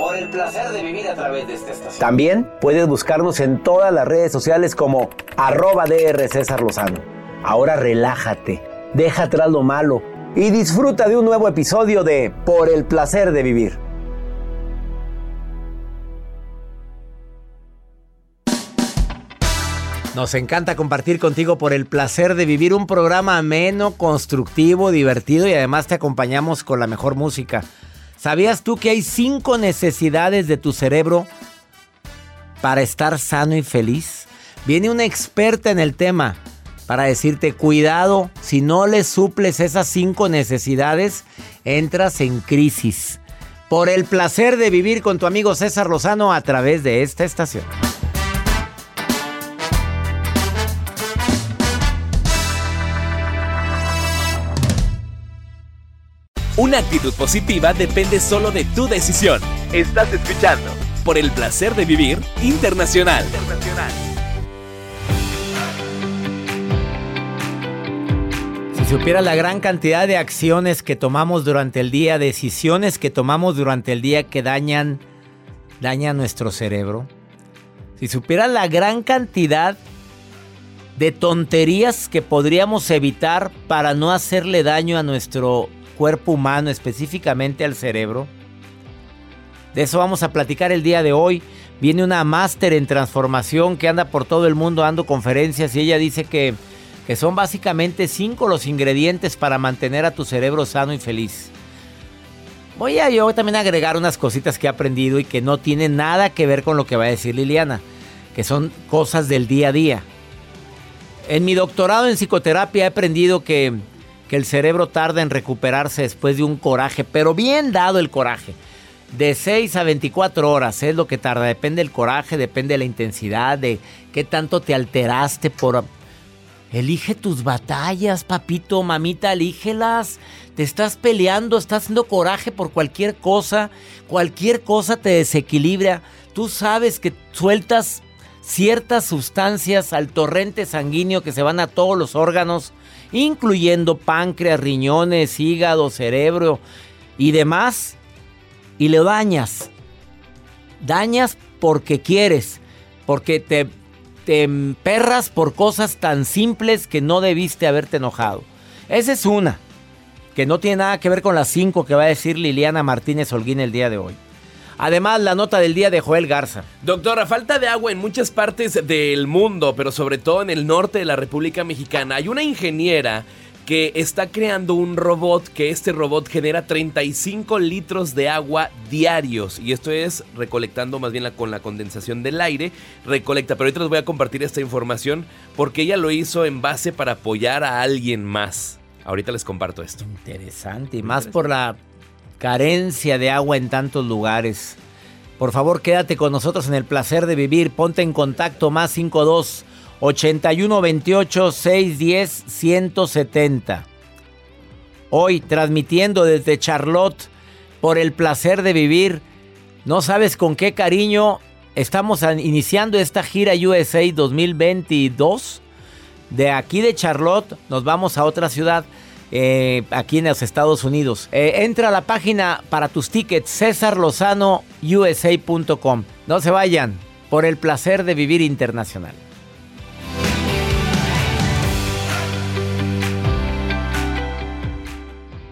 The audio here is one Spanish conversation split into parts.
por el placer de vivir a través de esta estación. También puedes buscarnos en todas las redes sociales como arroba DR César Lozano. Ahora relájate, deja atrás lo malo y disfruta de un nuevo episodio de Por el placer de vivir. Nos encanta compartir contigo por el placer de vivir un programa ameno, constructivo, divertido y además te acompañamos con la mejor música. ¿Sabías tú que hay cinco necesidades de tu cerebro para estar sano y feliz? Viene una experta en el tema para decirte, cuidado, si no le suples esas cinco necesidades, entras en crisis. Por el placer de vivir con tu amigo César Lozano a través de esta estación. Una actitud positiva depende solo de tu decisión. Estás escuchando por el placer de vivir internacional. Si supiera la gran cantidad de acciones que tomamos durante el día, decisiones que tomamos durante el día que dañan, dañan nuestro cerebro. Si supiera la gran cantidad de tonterías que podríamos evitar para no hacerle daño a nuestro cuerpo humano, específicamente al cerebro. De eso vamos a platicar el día de hoy. Viene una máster en transformación que anda por todo el mundo dando conferencias y ella dice que, que son básicamente cinco los ingredientes para mantener a tu cerebro sano y feliz. Voy a yo también agregar unas cositas que he aprendido y que no tienen nada que ver con lo que va a decir Liliana, que son cosas del día a día. En mi doctorado en psicoterapia he aprendido que que el cerebro tarda en recuperarse después de un coraje, pero bien dado el coraje. De 6 a 24 horas es lo que tarda, depende del coraje, depende de la intensidad, de qué tanto te alteraste por... Elige tus batallas, papito, mamita, elígelas. Te estás peleando, estás haciendo coraje por cualquier cosa, cualquier cosa te desequilibra. Tú sabes que sueltas ciertas sustancias al torrente sanguíneo que se van a todos los órganos incluyendo páncreas, riñones, hígado, cerebro y demás, y le dañas. Dañas porque quieres, porque te, te emperras por cosas tan simples que no debiste haberte enojado. Esa es una, que no tiene nada que ver con las cinco que va a decir Liliana Martínez Holguín el día de hoy. Además, la nota del día de Joel Garza. Doctora, falta de agua en muchas partes del mundo, pero sobre todo en el norte de la República Mexicana. Hay una ingeniera que está creando un robot que este robot genera 35 litros de agua diarios y esto es recolectando más bien la, con la condensación del aire, recolecta, pero ahorita les voy a compartir esta información porque ella lo hizo en base para apoyar a alguien más. Ahorita les comparto esto. Interesante, y más por la carencia de agua en tantos lugares. Por favor, quédate con nosotros en el placer de vivir. Ponte en contacto más 52 81 28 610 170. Hoy transmitiendo desde Charlotte por el placer de vivir. No sabes con qué cariño estamos iniciando esta gira USA 2022. De aquí de Charlotte nos vamos a otra ciudad. Eh, aquí en los Estados Unidos. Eh, entra a la página para tus tickets, cesarlozanousa.com. No se vayan por el placer de vivir internacional.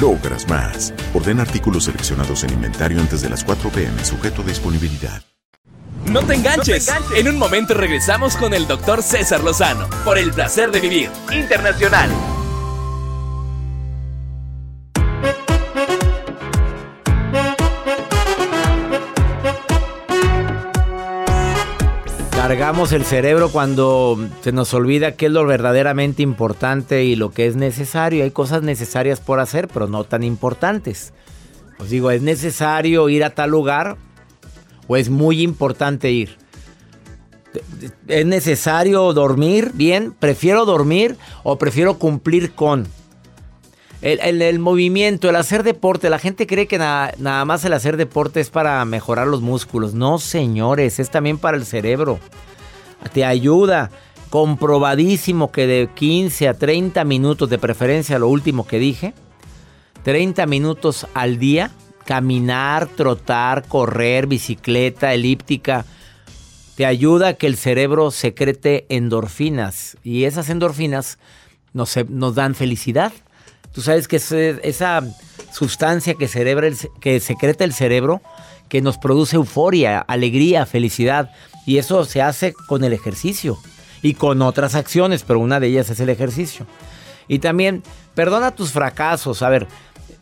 logras más. Orden artículos seleccionados en inventario antes de las 4 pm, sujeto a disponibilidad. No te, enganches. no te enganches. En un momento regresamos con el doctor César Lozano por el placer de vivir internacional. Cargamos el cerebro cuando se nos olvida qué es lo verdaderamente importante y lo que es necesario. Hay cosas necesarias por hacer, pero no tan importantes. Os digo, ¿es necesario ir a tal lugar o es muy importante ir? ¿Es necesario dormir bien? ¿Prefiero dormir o prefiero cumplir con? El, movimiento, el hacer deporte, la gente cree que nada más el hacer deporte es para mejorar los músculos. No, señores, es también para el cerebro. Te ayuda. Comprobadísimo que de 15 a 30 minutos, de preferencia lo último que dije, 30 minutos al día, caminar, trotar, correr, bicicleta, elíptica, te ayuda a que el cerebro secrete endorfinas. Y esas endorfinas nos, nos dan felicidad. Tú sabes que es esa sustancia que, que secreta el cerebro, que nos produce euforia, alegría, felicidad. Y eso se hace con el ejercicio y con otras acciones, pero una de ellas es el ejercicio. Y también, perdona tus fracasos. A ver,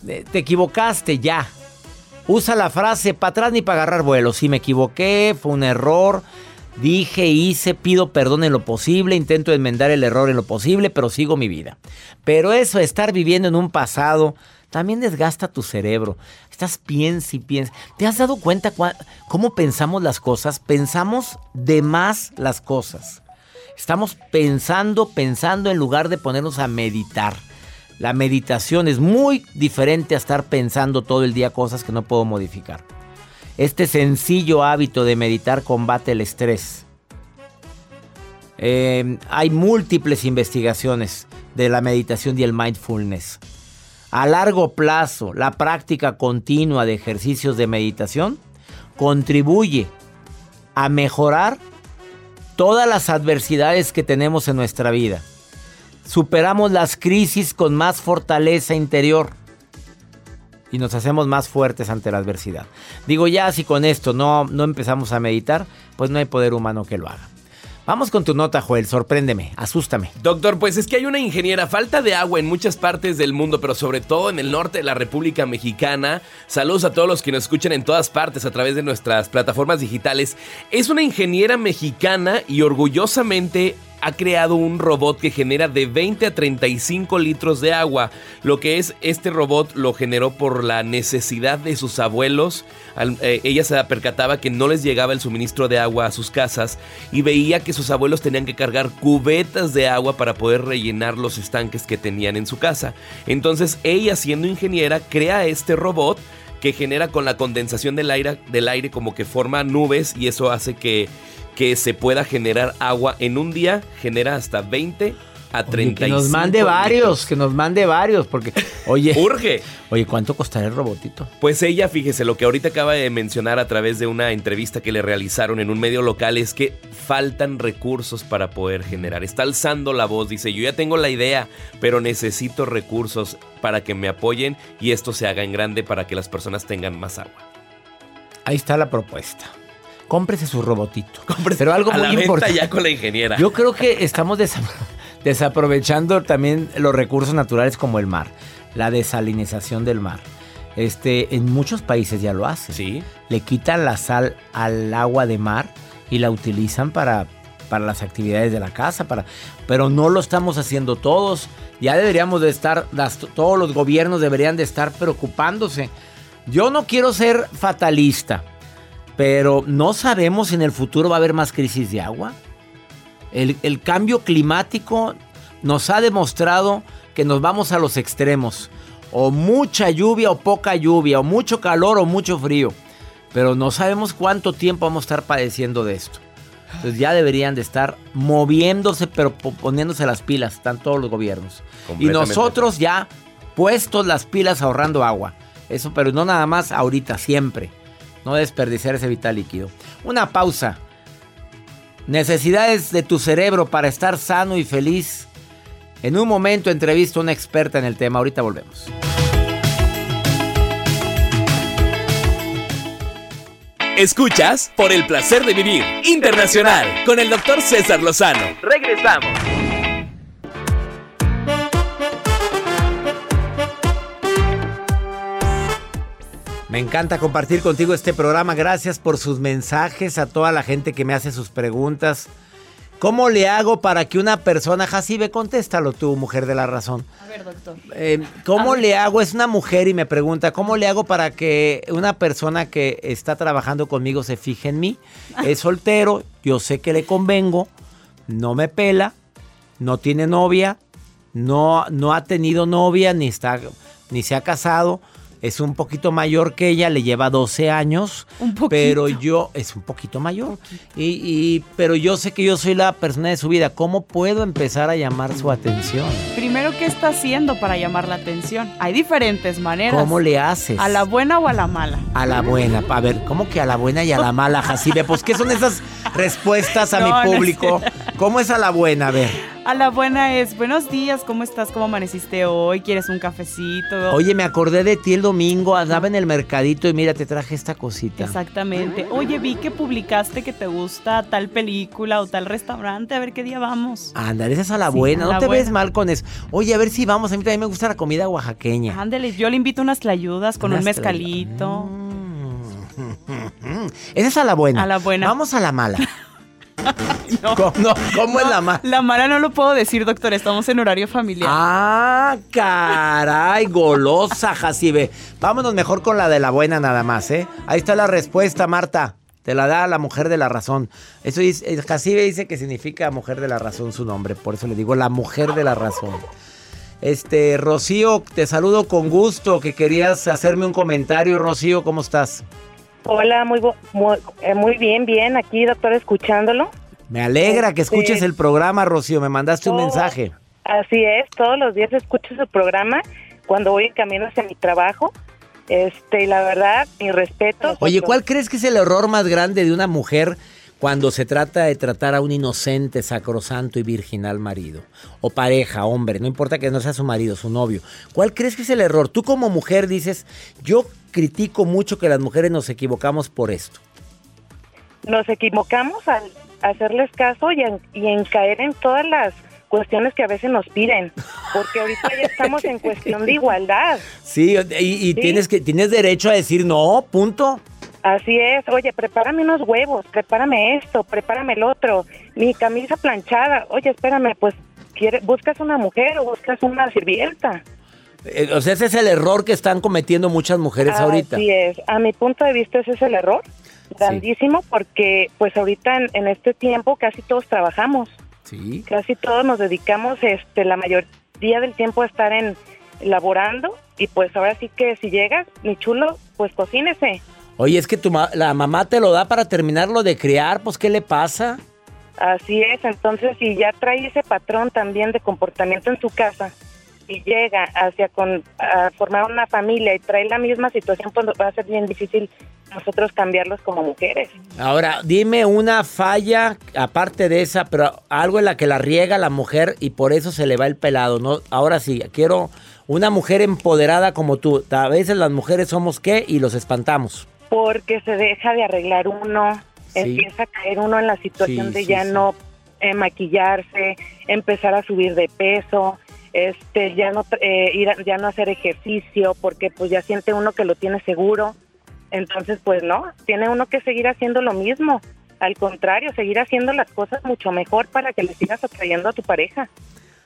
eh, te equivocaste ya. Usa la frase para atrás ni para agarrar vuelo. Si me equivoqué, fue un error. Dije, hice, pido perdón en lo posible, intento enmendar el error en lo posible, pero sigo mi vida. Pero eso, estar viviendo en un pasado, también desgasta tu cerebro. Estás piensa y piensa. ¿Te has dado cuenta cómo pensamos las cosas? Pensamos de más las cosas. Estamos pensando, pensando en lugar de ponernos a meditar. La meditación es muy diferente a estar pensando todo el día cosas que no puedo modificar. Este sencillo hábito de meditar combate el estrés. Eh, hay múltiples investigaciones de la meditación y el mindfulness. A largo plazo, la práctica continua de ejercicios de meditación contribuye a mejorar todas las adversidades que tenemos en nuestra vida. Superamos las crisis con más fortaleza interior. Y nos hacemos más fuertes ante la adversidad. Digo, ya si con esto no, no empezamos a meditar, pues no hay poder humano que lo haga. Vamos con tu nota, Joel, sorpréndeme, asústame. Doctor, pues es que hay una ingeniera, falta de agua en muchas partes del mundo, pero sobre todo en el norte de la República Mexicana. Saludos a todos los que nos escuchan en todas partes a través de nuestras plataformas digitales. Es una ingeniera mexicana y orgullosamente ha creado un robot que genera de 20 a 35 litros de agua. Lo que es este robot lo generó por la necesidad de sus abuelos. Eh, ella se percataba que no les llegaba el suministro de agua a sus casas y veía que sus abuelos tenían que cargar cubetas de agua para poder rellenar los estanques que tenían en su casa. Entonces ella siendo ingeniera crea este robot que genera con la condensación del aire, del aire como que forma nubes y eso hace que que se pueda generar agua en un día, genera hasta 20 a 35. que nos mande varios, que nos mande varios, porque, oye. Urge. Oye, ¿cuánto costará el robotito? Pues ella, fíjese, lo que ahorita acaba de mencionar a través de una entrevista que le realizaron en un medio local es que faltan recursos para poder generar. Está alzando la voz, dice, yo ya tengo la idea, pero necesito recursos para que me apoyen y esto se haga en grande para que las personas tengan más agua. Ahí está la propuesta cómprese su robotito. Pero algo muy importante. ya con la ingeniera. Yo creo que estamos desaprovechando también los recursos naturales como el mar, la desalinización del mar. Este, en muchos países ya lo hacen. Sí. Le quitan la sal al agua de mar y la utilizan para, para las actividades de la casa, para, pero no lo estamos haciendo todos. Ya deberíamos de estar, todos los gobiernos deberían de estar preocupándose. Yo no quiero ser fatalista, pero no sabemos si en el futuro va a haber más crisis de agua. El, cambio climático nos ha demostrado que nos vamos a los extremos. O mucha lluvia o poca lluvia, o mucho calor o mucho frío. Pero no sabemos cuánto tiempo vamos a estar padeciendo de esto. Entonces ya deberían de estar moviéndose, pero poniéndose las pilas, están todos los gobiernos. Y nosotros ya puestos las pilas ahorrando agua. Eso, pero no nada más ahorita, siempre. No desperdiciar ese vital líquido. Una pausa. Necesidades de tu cerebro para estar sano y feliz. En un momento entrevisto a una experta en el tema. Ahorita volvemos. Escuchas por el placer de vivir internacional con el doctor César Lozano. Regresamos. Me encanta compartir contigo este programa. Gracias por sus mensajes, a toda la gente que me hace sus preguntas. ¿Cómo le hago para que una persona, Jacibe, contéstalo tú, mujer de la razón? A ver, doctor. Eh, ¿Cómo le hago? Es una mujer y me pregunta, ¿cómo le hago para que una persona que está trabajando conmigo se fije en mí? Es soltero, yo sé que le convengo, no me pela, no tiene novia, no, no ha tenido novia, ni, está, ni se ha casado es un poquito mayor que ella, le lleva 12 años. Un poquito. Pero yo, es un poquito mayor. Y, pero yo sé que yo soy la persona de su vida. ¿Cómo puedo empezar a llamar su atención? Primero, ¿qué está haciendo para llamar la atención? Hay diferentes maneras. ¿Cómo le haces? ¿A la buena o a la mala? A la buena. A ver, ¿cómo que a la buena y a la mala, Jacibe? Pues, ¿qué son esas respuestas a mi público? ¿Cómo es a la buena? A ver. A la buena es, buenos días, ¿cómo estás? ¿Cómo amaneciste hoy? ¿Quieres un cafecito? Oye, me acordé de ti el domingo, andaba en el mercadito y mira, te traje esta cosita. Exactamente. Oye, vi que publicaste que te gusta tal película o tal restaurante, a ver qué día vamos. Ándale, esa es a la buena, no te ves mal con eso. Oye, a ver si vamos, a mí también me gusta la comida oaxaqueña. Ándale, yo le invito unas tlayudas con un mezcalito. Mm. Esa es a la buena. A la buena. Vamos a la mala. ¿Cómo, es la mala? La mala no lo puedo decir, doctor. Estamos en horario familiar. Ah, caray, golosa, Jacibe. Vámonos mejor con la de la buena nada más, ¿eh? Ahí está la respuesta, Marta. Te la da la mujer de la razón. Eso dice, eh, Jacibe dice que significa mujer de la razón su nombre. Por eso le digo la mujer de la razón. Este, Rocío, te saludo con gusto. Que querías hacerme un comentario, Rocío, ¿cómo estás? Hola, muy, muy, eh, muy bien, bien. Aquí, doctor, escuchándolo. Me alegra que escuches este, el programa, Rocío. Me mandaste un mensaje. Así es, todos los días escucho su programa cuando voy en camino hacia mi trabajo. Este, la verdad, mi respeto. Oye, ¿cuál crees que es el error más grande de una mujer cuando se trata de tratar a un inocente, sacrosanto y virginal marido? O pareja, hombre, no importa que no sea su marido, su novio. ¿Cuál crees que es el error? Tú como mujer dices, yo critico mucho que las mujeres nos equivocamos por esto. Nos equivocamos al hacerles caso y en, y en caer en todas las cuestiones que a veces nos piden, porque ahorita ya estamos en cuestión de igualdad. Sí, y, y tienes que tienes derecho a decir no, punto. Así es, oye, prepárame unos huevos, prepárame esto, prepárame el otro, mi camisa planchada, oye, espérame, pues, ¿quiere, ¿buscas una mujer o buscas una sirvienta? Eh, o sea, ese es el error que están cometiendo muchas mujeres ahorita. Así es, a mi punto de vista ese es el error, grandísimo, porque pues ahorita en, en este tiempo casi todos trabajamos. Sí. Casi todos nos dedicamos este la mayoría del tiempo a estar en laborando y pues ahora sí que si llegas, mi chulo, pues cocínese. Oye, es que tu ma- la mamá te lo da para terminarlo de criar, pues ¿qué le pasa? Así es, entonces si ya trae ese patrón también de comportamiento en su casa y llega hacia con a formar una familia y trae la misma situación, pues va a ser bien difícil nosotros cambiarlos como mujeres. Ahora, dime una falla aparte de esa, pero algo en la que la riega la mujer y por eso se le va el pelado, ¿no? Ahora sí, quiero una mujer empoderada como tú. A veces las mujeres somos qué y los espantamos. Porque se deja de arreglar uno, Sí. empieza a caer uno en la situación Sí, de sí, ya no eh, maquillarse, empezar a subir de peso, este ya no eh, ir a- ya no hacer ejercicio porque pues ya siente uno que lo tiene seguro. Entonces, pues no, tiene uno que seguir haciendo lo mismo. Al contrario, seguir haciendo las cosas mucho mejor para que le sigas atrayendo a tu pareja.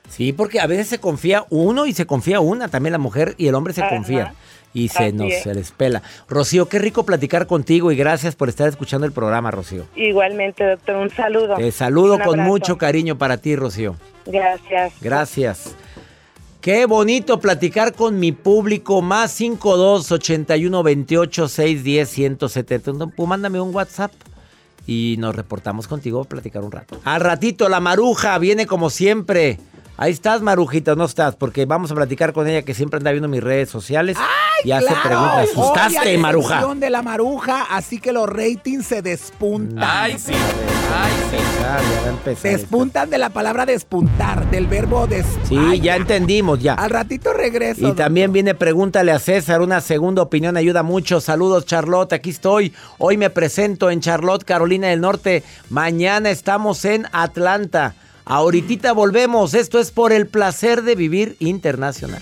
Sí, porque a veces se confía uno y se confía una, también la mujer y el hombre se Ajá. confía. Y se Así nos es. se les pela. Rocío, qué rico platicar contigo y gracias por estar escuchando el programa, Rocío. Igualmente, doctor, un saludo. Te saludo con mucho cariño para ti, Rocío. Gracias. Gracias. Qué bonito platicar con mi público. Más 52 81 28 610 170. Pues mándame un WhatsApp y nos reportamos contigo a platicar un rato. Al ratito, la maruja viene como siempre. Ahí estás, Marujita, no estás, porque vamos a platicar con ella que siempre anda viendo mis redes sociales y hace Claro. preguntas. ¿Asustaste, Maruja? de la maruja, así que los ratings se despuntan. Ay, sí. Ay, sí. Ah, ya va a empezar esto. Despuntan de la palabra despuntar, del verbo des. Sí, Ay, ya entendimos, ya. Al ratito regreso. Y también viene Pregúntale a César, una segunda opinión ayuda mucho. Saludos Charlotte, aquí estoy. Hoy me presento en Charlotte, Carolina del Norte. Mañana estamos en Atlanta. Ahorita volvemos. Esto es por el placer de vivir internacional.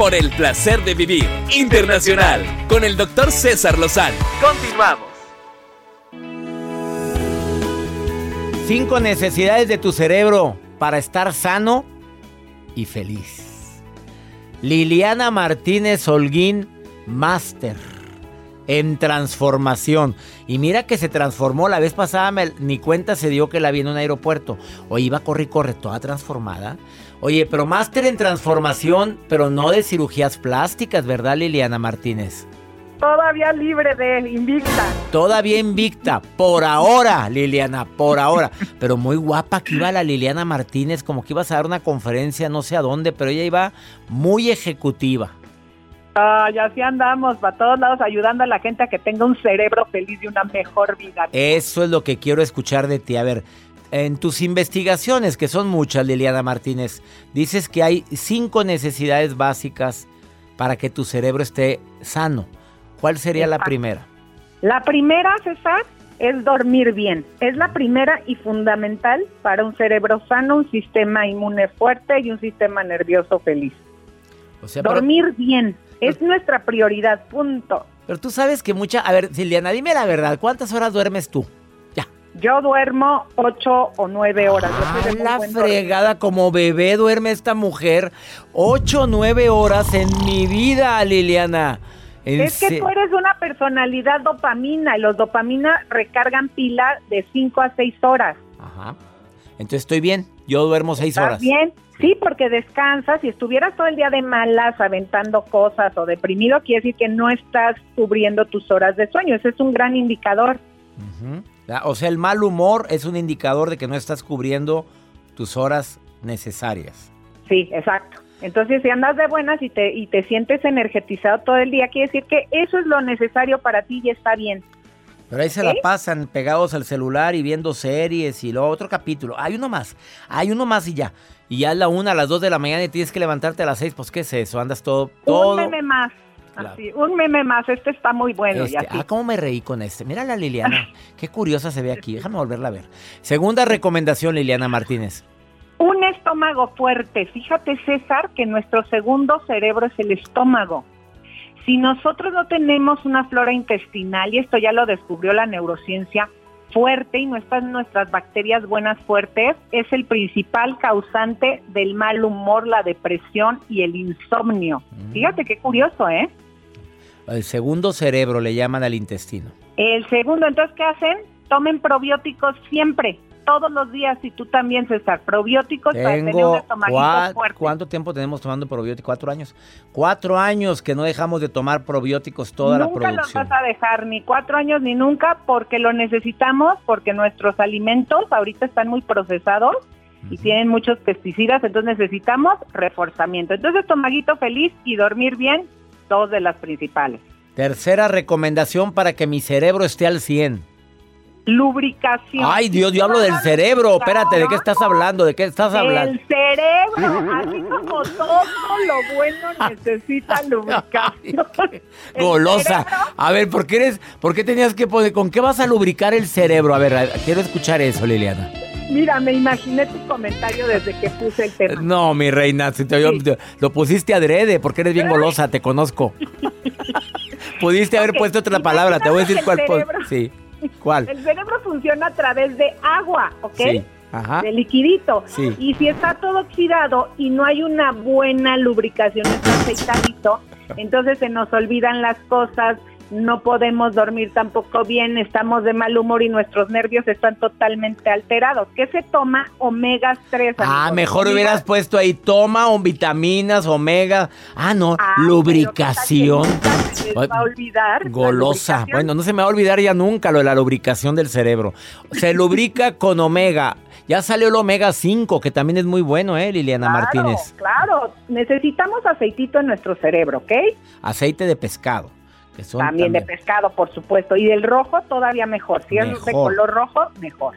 Por el placer de vivir internacional con el doctor César Lozano. Continuamos. Cinco necesidades de tu cerebro para estar sano y feliz. Liliana Martínez Holguín, máster en transformación. Y mira que se transformó. La vez pasada me- ni cuenta se dio que la vi en un aeropuerto. Oye, iba a correr y corre, toda transformada. Oye, pero máster en transformación, pero no de cirugías plásticas, ¿verdad, Liliana Martínez? Todavía libre de invicta. Todavía invicta, por ahora, Liliana, por ahora. Pero muy guapa que iba la Liliana Martínez, como que ibas a dar una conferencia, no sé a dónde, pero ella iba muy ejecutiva. Ay, así andamos, para todos lados, ayudando a la gente a que tenga un cerebro feliz y una mejor vida. Eso es lo que quiero escuchar de ti. A ver, en tus investigaciones, que son muchas, Liliana Martínez, dices que hay cinco necesidades básicas para que tu cerebro esté sano. ¿Cuál sería la primera? La primera, César, es dormir bien. Es la primera y fundamental para un cerebro sano, un sistema inmune fuerte y un sistema nervioso feliz. O sea, pero- Dormir bien es nuestra prioridad, punto. Pero tú sabes que mucha... A ver, Liliana, dime la verdad. ¿Cuántas horas duermes tú? Yo duermo ocho o nueve horas. Yo muy la fregada, como bebé duerme esta mujer. Ocho, nueve horas en mi vida, Liliana. En Es que tú eres una personalidad dopamina y los dopamina recargan pila de 5 a 6 horas. Ajá. Entonces estoy bien. Yo duermo seis ¿Estás horas. bien? Sí, porque descansas. Si estuvieras todo el día de malas, aventando cosas o deprimido, quiere decir que no estás cubriendo tus horas de sueño. Ese es un gran indicador. O sea, el mal humor es un indicador de que no estás cubriendo tus horas necesarias. Sí, exacto. Entonces, si andas de buenas y te, y te sientes energetizado todo el día, quiere decir que eso es lo necesario para ti y está bien. Pero ahí se la pasan pegados al celular y viendo series y luego otro capítulo. Hay uno más, hay uno más y ya. Y ya a la una, a las dos de la mañana y tienes que levantarte a las seis. Pues, ¿qué es eso? Andas todo, todo. Un meme más. Claro. Así, un meme más. Este está muy bueno. Este, ah, cómo me reí con este. Mira la Liliana. Qué curiosa se ve aquí. Déjame volverla a ver. Segunda recomendación, Liliana Martínez. Un estómago fuerte. Fíjate, César, que nuestro segundo cerebro es el estómago. Si nosotros no tenemos una flora intestinal, y esto ya lo descubrió la neurociencia, fuerte y no están nuestras bacterias buenas fuertes, es el principal causante del mal humor, la depresión y el insomnio. Fíjate qué curioso, ¿eh? El segundo cerebro le llaman al intestino. El segundo, entonces, ¿qué hacen? Tomen probióticos siempre, todos los días, y tú también, César, probióticos para tener un Tengo estomaguito cua- fuerte. ¿Cuánto tiempo tenemos tomando probióticos? Cuatro años. Cuatro años que no dejamos de tomar probióticos toda la nunca los producción. vas a dejar ni cuatro años ni nunca porque lo necesitamos, porque nuestros alimentos ahorita están muy procesados y tienen muchos pesticidas, entonces necesitamos reforzamiento. Entonces, estomaguito feliz y dormir bien, dos de las principales. Tercera recomendación para que mi cerebro esté al 100. Lubricación. Ay, Dios, yo hablo del cerebro. Espérate, ¿de qué estás hablando? ¿De qué estás hablando? El cerebro, así como todo lo bueno necesita lubricación. Golosa. cerebro A ver, ¿por qué eres, por qué tenías que poner, con qué vas a lubricar el cerebro? A ver, quiero escuchar eso, Liliana. Mira, me imaginé tu comentario desde que puse el tema. No, mi reina, si te- yo- lo pusiste adrede porque eres bien golosa, te conozco. Pudiste haber puesto otra palabra, te voy a decir cuál. Sí. ¿Cuál? El cerebro funciona a través de agua, ¿ok? Sí. Ajá. De liquidito. Sí. Y si está todo oxidado y no hay una buena lubricación, está aceitadito, entonces se nos olvidan las cosas, no podemos dormir tampoco bien, estamos de mal humor y nuestros nervios están totalmente alterados. ¿Qué se toma? Omegas 3. Ah, mejor hubieras puesto ahí toma o vitaminas, omega. Ah, no, lubricación. Se va a olvidar. Golosa. Bueno, no se me va a olvidar ya nunca lo de la lubricación del cerebro. Se lubrica con omega. Ya salió el omega 5, que también es muy bueno, ¿eh, Liliana Martínez? Claro, necesitamos aceitito en nuestro cerebro, ¿ok? Aceite de pescado. También, de pescado, por supuesto. Y del rojo todavía mejor. Si es de color rojo, mejor.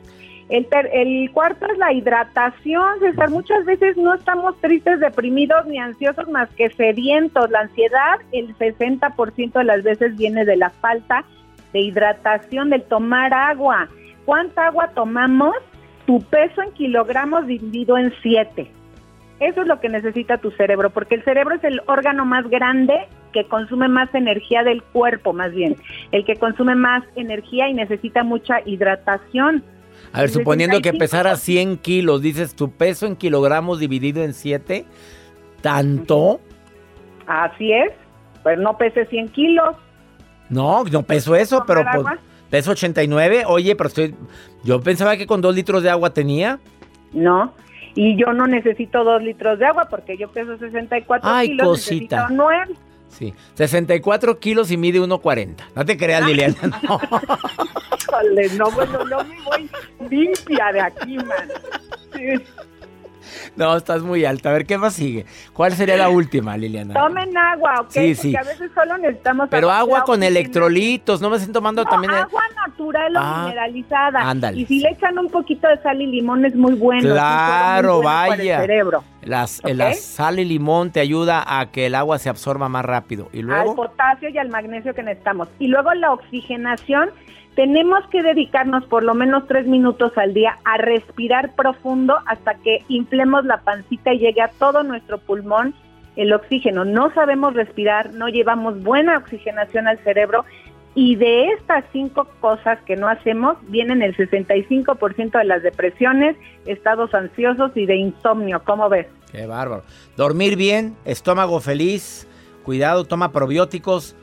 El, ter- el cuarto es la hidratación, César. Muchas veces no estamos tristes, deprimidos ni ansiosos más que sedientos. La ansiedad, el 60% de las veces viene de la falta de hidratación, del tomar agua. ¿Cuánta agua tomamos? Tu peso en kilogramos dividido en 7. Eso es lo que necesita tu cerebro, porque el cerebro es el órgano más grande que consume más energía del cuerpo, más bien. El que consume más energía y necesita mucha hidratación. A ver, suponiendo que 65%. pesara 100 kilos, dices tu peso en kilogramos dividido en 7, ¿tanto? Así es, pues no pese 100 kilos. No, no peso eso, pero ¿Tomar pues, peso 89. Oye, pero estoy. Yo pensaba que con dos litros de agua tenía. No. Y yo no necesito dos litros de agua porque yo peso 64 Ay, kilos, cosita. necesito nueve. Sí, 64 kilos y mide 1.40. No te creas, Liliana. No. No, bueno, no me voy limpia de aquí, man. Sí. No, estás muy alta. A ver, ¿qué más sigue? ¿Cuál sería la última, Liliana? Tomen agua, ¿ok? Sí, sí. Porque a veces solo necesitamos Pero agua con electrolitos, no me estén tomando No, también. el- agua natural o Ah, mineralizada. ándale. Y si le echan un poquito de sal y limón es muy bueno. Claro, muy bueno para vaya. el cerebro. Las, ¿Ok? La sal y limón te ayuda a que el agua se absorba más rápido. Y Al luego, potasio y al magnesio que necesitamos. Y luego la oxigenación. Tenemos que dedicarnos por lo menos tres minutos al día a respirar profundo hasta que inflemos la pancita y llegue a todo nuestro pulmón el oxígeno. No sabemos respirar, no llevamos buena oxigenación al cerebro y de estas cinco cosas que no hacemos vienen el 65% de las depresiones, estados ansiosos y de insomnio. ¿Cómo ves? qué bárbaro. Dormir bien, estómago feliz, cuidado, toma probióticos.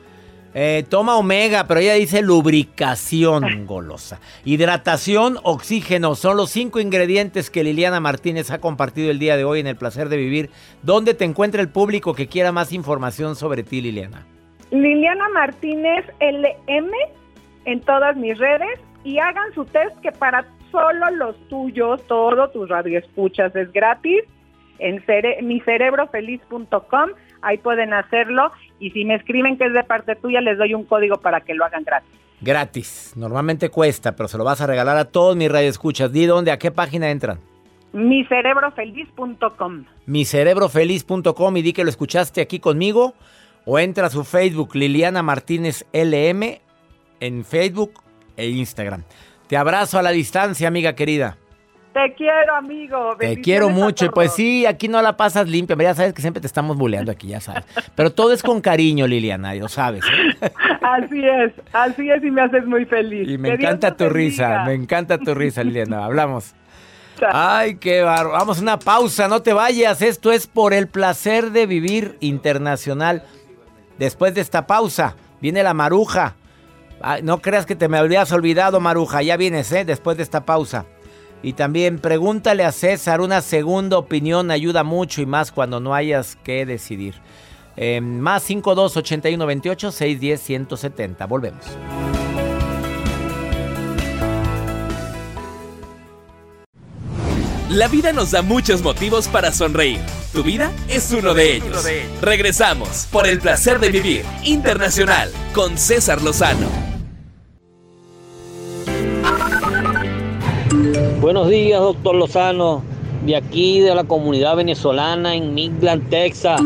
Eh, toma omega, pero ella dice lubricación golosa. Hidratación, oxígeno, son los cinco ingredientes que Liliana Martínez ha compartido el día de hoy en El Placer de Vivir. ¿Dónde te encuentra el público que quiera más información sobre ti, Liliana? Liliana Martínez LM en todas mis redes y hagan su test que para solo los tuyos, todos tus radioescuchas es gratis en cere micerebrofeliz.com, ahí pueden hacerlo y si me escriben que es de parte tuya les doy un código para que lo hagan gratis. Gratis. Normalmente cuesta, pero se lo vas a regalar a todos mis radioescuchas. Di dónde, a qué página entran. micerebrofeliz.com. micerebrofeliz.com y di que lo escuchaste aquí conmigo o entra a su Facebook Liliana Martínez LM en Facebook e Instagram. Te abrazo a la distancia, amiga querida. Te quiero, amigo. Te quiero mucho pues sí, aquí no la pasas limpia, ya sabes que siempre te estamos buleando aquí, ya sabes. Pero todo es con cariño, Liliana, lo sabes. ¿eh? Así es, así es y me haces muy feliz. Y me Que encanta tu risa, me encanta tu risa, Liliana. Hablamos. Ay, qué barro. Vamos a una pausa, no te vayas. Esto es por el placer de vivir internacional. Después de esta pausa, viene la maruja. Ay, no creas que te me habrías olvidado, maruja. Ya vienes, ¿eh? Después de esta pausa. Y también pregúntale a César, una segunda opinión ayuda mucho y más cuando no hayas que decidir. Eh, más 52 81 28 610 170. Volvemos. La vida nos da muchos motivos para sonreír. Tu vida es uno de ellos. Regresamos por el placer de vivir internacional con César Lozano. Buenos días, doctor Lozano, de aquí de la comunidad venezolana en Midland, Texas.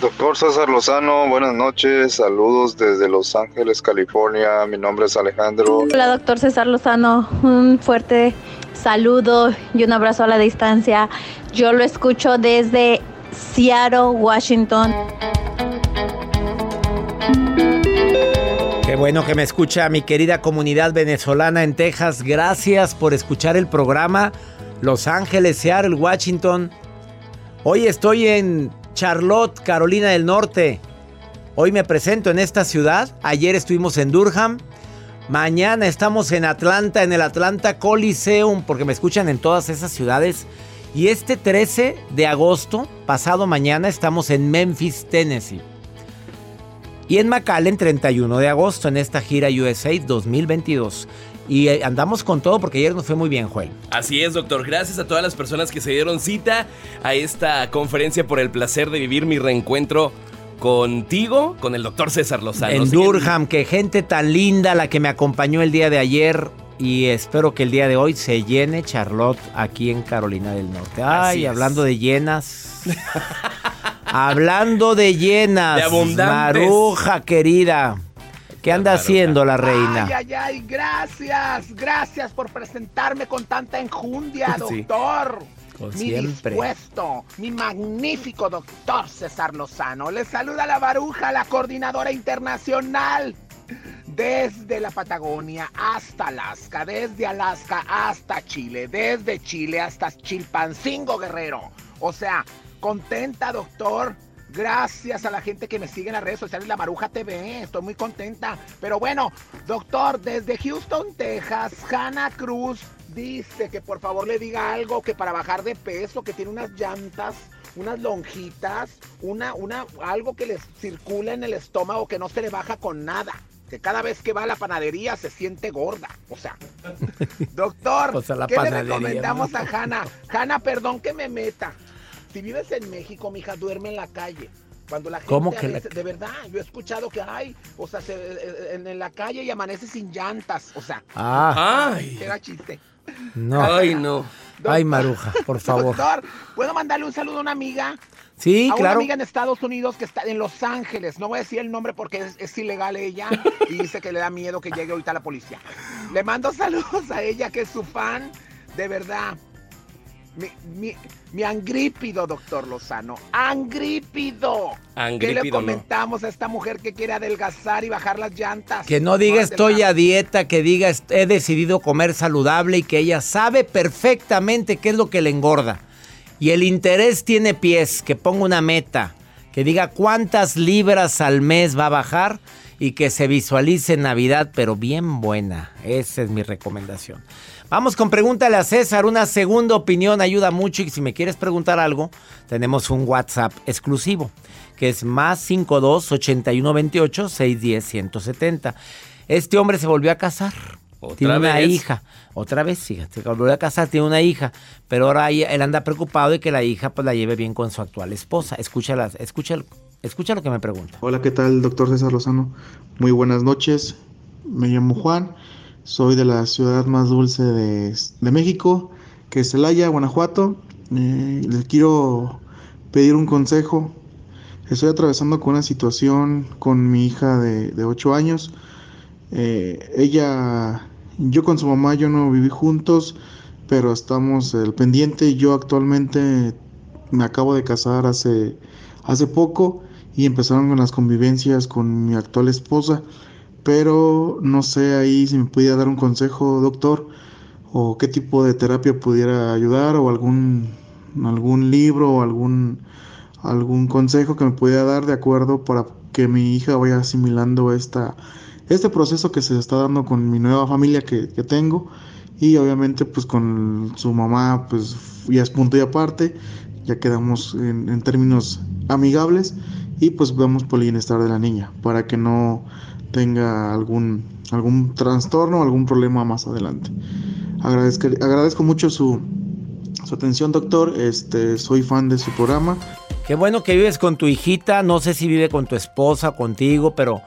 Doctor César Lozano, buenas noches, saludos desde Los Ángeles, California. Mi nombre es Alejandro. Hola, doctor César Lozano. Un fuerte saludo y un abrazo a la distancia. Yo lo escucho desde Seattle, Washington. Qué bueno que me escucha mi querida comunidad venezolana en Texas. Gracias por escuchar el programa. Los Ángeles, Seattle, Washington. Hoy estoy en Charlotte, Carolina del Norte. Hoy me presento en esta ciudad. Ayer estuvimos en Durham. Mañana estamos en Atlanta, en el Atlanta Coliseum, porque me escuchan en todas esas ciudades. Y este 13 de agosto, pasado mañana, estamos en Memphis, Tennessee. Y en McAllen, 31 de agosto, en esta gira USA 2022. Y eh, andamos con todo porque ayer nos fue muy bien, Joel. Así es, doctor. Gracias a todas las personas que se dieron cita a esta conferencia por el placer de vivir mi reencuentro contigo, con el doctor César Lozano. en Durham, que gente tan linda la que me acompañó el día de ayer. Y espero que el día de hoy se llene Charlotte aquí en Carolina del Norte. Ay, Así es. hablando de llenas. hablando de llenas. De abundantes. Maruja querida. ¿Qué anda haciendo la reina? Ay, ay, ay, gracias, gracias por presentarme con tanta enjundia, Sí. doctor. Como mi siempre. dispuesto, mi magnífico doctor César Lozano. Le saluda la baruja, la coordinadora internacional. Desde la Patagonia hasta Alaska, desde Alaska hasta Chile, desde Chile hasta Chilpancingo Guerrero. O sea, contenta, doctor, Gracias a la gente que me sigue en las redes sociales, La Maruja TV. Estoy muy contenta. Pero bueno, doctor, desde Houston, Texas, Hannah Cruz dice que por favor le diga algo que para bajar de peso, que tiene unas llantas, unas lonjitas, una, una, algo que le circula en el estómago que no se le baja con nada. Que cada vez que va a la panadería se siente gorda. O sea, doctor, la ¿qué le recomendamos ¿no? a Hanna? Hanna, perdón que me meta. Si vives en México, mija, duerme en la calle. Cuando la gente ¿Cómo que la- de verdad, yo he escuchado que hay, o sea, se- eh, en, en la calle y amanece sin llantas, o sea. Ah. Ay. Era chiste. No. Ay, no. Ay, Maruja, por favor. Doctor, ¿puedo mandarle un saludo a una amiga? Sí, a claro. una amiga en Estados Unidos que está en Los Ángeles. No voy a decir el nombre porque es, es ilegal ella y dice que le da miedo que llegue ahorita la policía. Le mando saludos a ella que es su fan, de verdad. Mi, mi, mi angrípido, doctor Lozano. ¡Angrípido! ¿Qué le Angrípido, no. comentamos a esta mujer que quiere adelgazar y bajar las llantas? Que no diga estoy a dieta, que diga he decidido comer saludable y que ella sabe perfectamente qué es lo que le engorda. Y el interés tiene pies, que ponga una meta, que diga cuántas libras al mes va a bajar y que se visualice en Navidad, pero bien buena. Esa es mi recomendación. Vamos con pregúntale a César, una segunda opinión ayuda mucho y si me quieres preguntar algo, tenemos un WhatsApp exclusivo que es más 52 81 28 610 170. Este hombre se volvió a casar. ¿Otra tiene una vez? hija. Otra vez, fíjate, se volvió a casar, tiene una hija. Pero ahora él anda preocupado de que la hija pues la lleve bien con su actual esposa. Escúchala, escucha, escucha lo que me pregunta. Hola, ¿qué tal, doctor César Lozano? Muy buenas noches. Me llamo Juan. Soy de la ciudad más dulce de, de México, que es Celaya, Guanajuato. Eh, les quiero pedir un consejo. Estoy atravesando con una situación con mi hija de, de 8 años. Eh, ella, yo con su mamá, yo no viví juntos, pero estamos al pendiente. Yo actualmente me acabo de casar hace, hace poco y empezaron con las convivencias con mi actual esposa, pero no sé ahí si me pudiera dar un consejo, doctor, o qué tipo de terapia pudiera ayudar, o algún, algún libro, o algún, algún consejo que me pudiera dar de acuerdo para que mi hija vaya asimilando esta, este proceso que se está dando con mi nueva familia que, que tengo. Y obviamente pues con su mamá pues ya es punto y aparte, ya quedamos en, en términos amigables y pues vemos por el bienestar de la niña para que no tenga algún, algún trastorno o algún problema más adelante. Agradezco, agradezco mucho su, su atención doctor, este, soy fan de su programa. Qué bueno que vives con tu hijita, no sé si vive con tu esposa, contigo, pero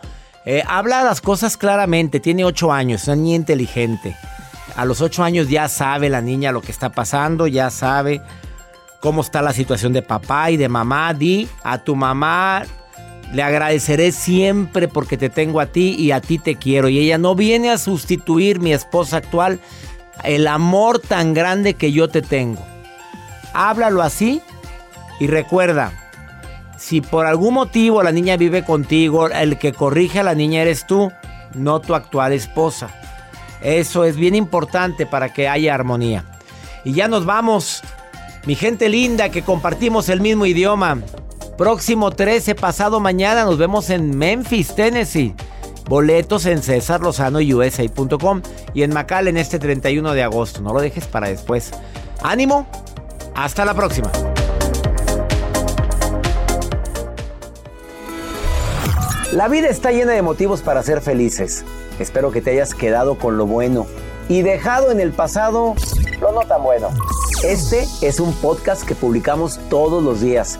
eh, habla las cosas claramente, tiene ocho años, es una niña inteligente. A los ocho años ya sabe la niña lo que está pasando, ya sabe cómo está la situación de papá y de mamá. Di a tu mamá, le agradeceré siempre porque te tengo a ti y a ti te quiero. Y ella no viene a sustituir mi esposa actual, el amor tan grande que yo te tengo. Háblalo así y recuerda, si por algún motivo la niña vive contigo, el que corrige a la niña eres tú, no tu actual esposa. Eso es bien importante para que haya armonía. Y ya nos vamos. Mi gente linda que compartimos el mismo idioma. Próximo 13, pasado mañana, nos vemos en Memphis, Tennessee. Boletos en cesarlozanoUSA.com y en McAllen este 31 de agosto. No lo dejes para después. Ánimo. Hasta la próxima. La vida está llena de motivos para ser felices. Espero que te hayas quedado con lo bueno y dejado en el pasado lo no tan bueno. Este es un podcast que publicamos todos los días,